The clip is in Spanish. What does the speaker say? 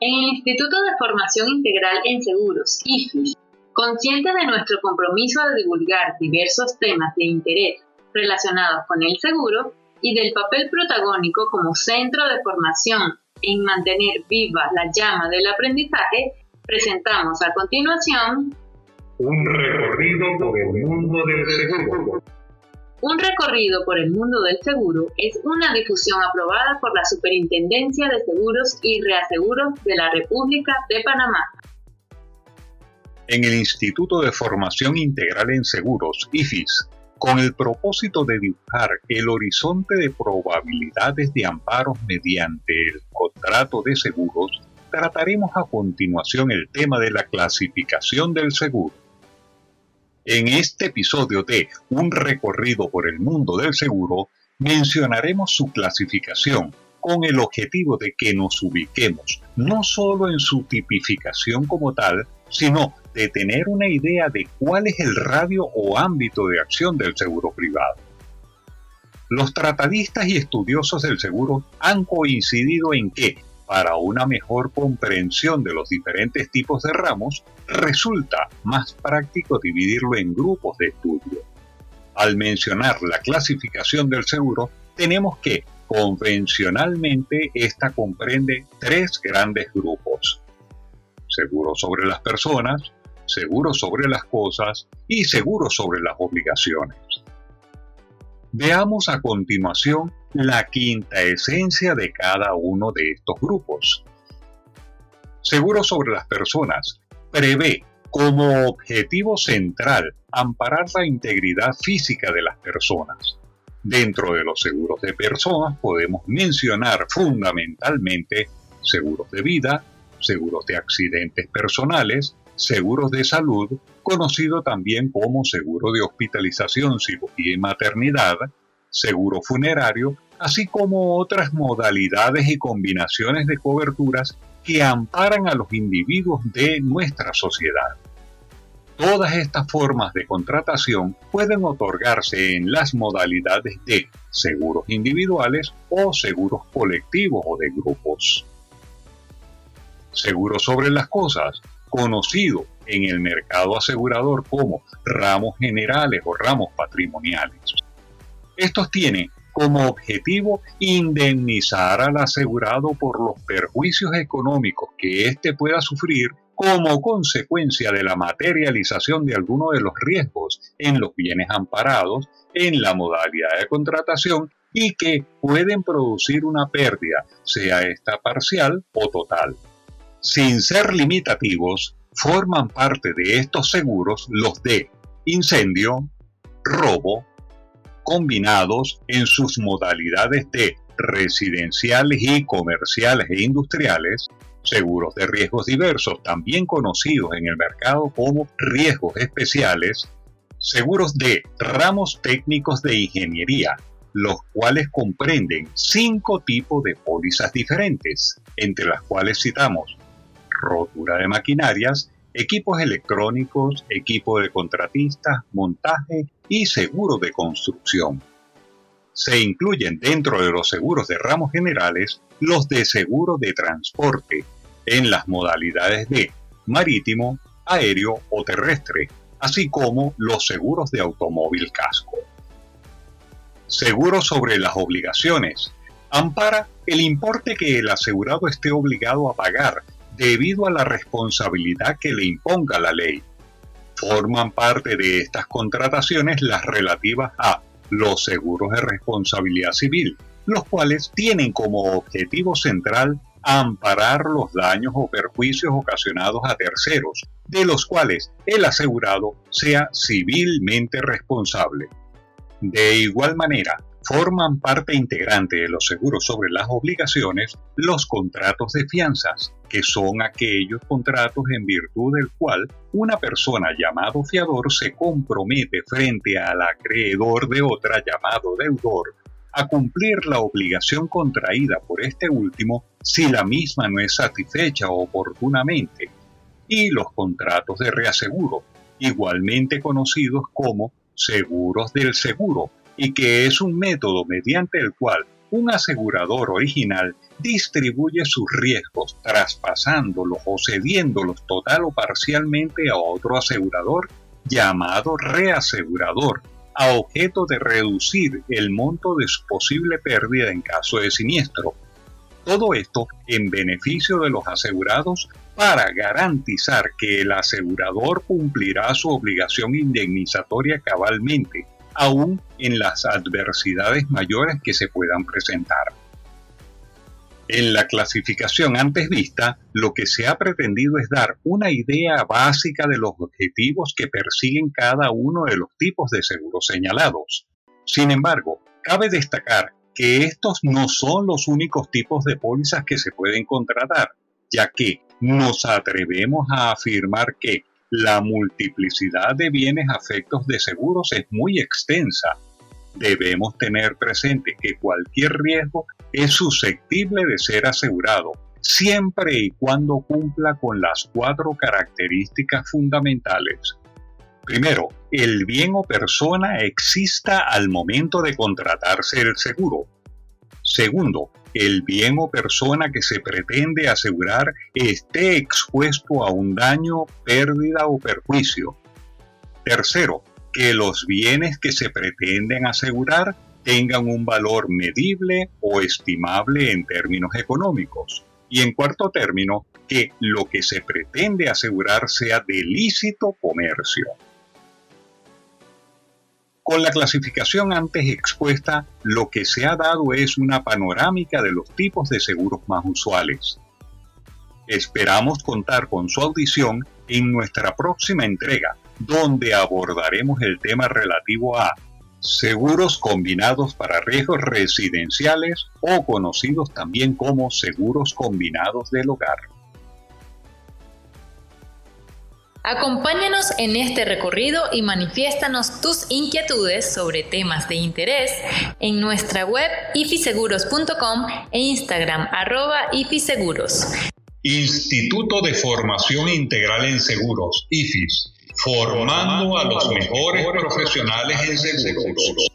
En el Instituto de Formación Integral en Seguros, IFIS, conscientes de nuestro compromiso de divulgar diversos temas de interés relacionados con el seguro y del papel protagónico como centro de formación en mantener viva la llama del aprendizaje, presentamos a continuación un recorrido por el mundo del seguro. Un recorrido por el mundo del seguro es una difusión aprobada por la Superintendencia de Seguros y Reaseguros de la República de Panamá. En el Instituto de Formación Integral en Seguros, IFIS, con el propósito de dibujar el horizonte de probabilidades de amparos mediante el contrato de seguros, trataremos a continuación el tema de la clasificación del seguro. En este episodio de Un recorrido por el mundo del seguro, mencionaremos su clasificación con el objetivo de que nos ubiquemos no solo en su tipificación como tal, sino de tener una idea de cuál es el radio o ámbito de acción del seguro privado. Los tratadistas y estudiosos del seguro han coincidido en que para una mejor comprensión de los diferentes tipos de ramos, resulta más práctico dividirlo en grupos de estudio. Al mencionar la clasificación del seguro, tenemos que convencionalmente esta comprende tres grandes grupos. Seguro sobre las personas, seguro sobre las cosas y seguro sobre las obligaciones. Veamos a continuación la quinta esencia de cada uno de estos grupos. Seguro sobre las personas prevé como objetivo central amparar la integridad física de las personas. Dentro de los seguros de personas podemos mencionar fundamentalmente seguros de vida, seguros de accidentes personales, seguros de salud, conocido también como seguro de hospitalización, y maternidad, seguro funerario, así como otras modalidades y combinaciones de coberturas que amparan a los individuos de nuestra sociedad. Todas estas formas de contratación pueden otorgarse en las modalidades de seguros individuales o seguros colectivos o de grupos. Seguro sobre las cosas conocido en el mercado asegurador como ramos generales o ramos patrimoniales. Estos tienen como objetivo indemnizar al asegurado por los perjuicios económicos que éste pueda sufrir como consecuencia de la materialización de alguno de los riesgos en los bienes amparados en la modalidad de contratación y que pueden producir una pérdida, sea esta parcial o total. Sin ser limitativos, forman parte de estos seguros los de incendio, robo, combinados en sus modalidades de residenciales y comerciales e industriales, seguros de riesgos diversos, también conocidos en el mercado como riesgos especiales, seguros de ramos técnicos de ingeniería, los cuales comprenden cinco tipos de pólizas diferentes, entre las cuales citamos rotura de maquinarias, equipos electrónicos, equipo de contratistas, montaje y seguro de construcción. Se incluyen dentro de los seguros de ramos generales los de seguro de transporte en las modalidades de marítimo, aéreo o terrestre, así como los seguros de automóvil casco. Seguro sobre las obligaciones. Ampara el importe que el asegurado esté obligado a pagar debido a la responsabilidad que le imponga la ley. Forman parte de estas contrataciones las relativas a los seguros de responsabilidad civil, los cuales tienen como objetivo central amparar los daños o perjuicios ocasionados a terceros, de los cuales el asegurado sea civilmente responsable. De igual manera, forman parte integrante de los seguros sobre las obligaciones los contratos de fianzas, que son aquellos contratos en virtud del cual una persona llamado fiador se compromete frente al acreedor de otra llamado deudor a cumplir la obligación contraída por este último si la misma no es satisfecha oportunamente, y los contratos de reaseguro, igualmente conocidos como seguros del seguro, y que es un método mediante el cual un asegurador original distribuye sus riesgos traspasándolos o cediéndolos total o parcialmente a otro asegurador llamado reasegurador, a objeto de reducir el monto de su posible pérdida en caso de siniestro. Todo esto en beneficio de los asegurados para garantizar que el asegurador cumplirá su obligación indemnizatoria cabalmente, aún en las adversidades mayores que se puedan presentar. En la clasificación antes vista, lo que se ha pretendido es dar una idea básica de los objetivos que persiguen cada uno de los tipos de seguros señalados. Sin embargo, cabe destacar que estos no son los únicos tipos de pólizas que se pueden contratar, ya que nos atrevemos a afirmar que la multiplicidad de bienes afectos de seguros es muy extensa. Debemos tener presente que cualquier riesgo es susceptible de ser asegurado, siempre y cuando cumpla con las cuatro características fundamentales. Primero, el bien o persona exista al momento de contratarse el seguro. Segundo, el bien o persona que se pretende asegurar esté expuesto a un daño, pérdida o perjuicio. Tercero, que los bienes que se pretenden asegurar tengan un valor medible o estimable en términos económicos. Y en cuarto término, que lo que se pretende asegurar sea de lícito comercio. Con la clasificación antes expuesta, lo que se ha dado es una panorámica de los tipos de seguros más usuales. Esperamos contar con su audición en nuestra próxima entrega, donde abordaremos el tema relativo a seguros combinados para riesgos residenciales o conocidos también como seguros combinados del hogar. Acompáñanos en este recorrido y manifiéstanos tus inquietudes sobre temas de interés en nuestra web ifiseguros.com e Instagram arroba ifiseguros. Instituto de Formación Integral en Seguros, IFIS, formando a los mejores profesionales en seguros.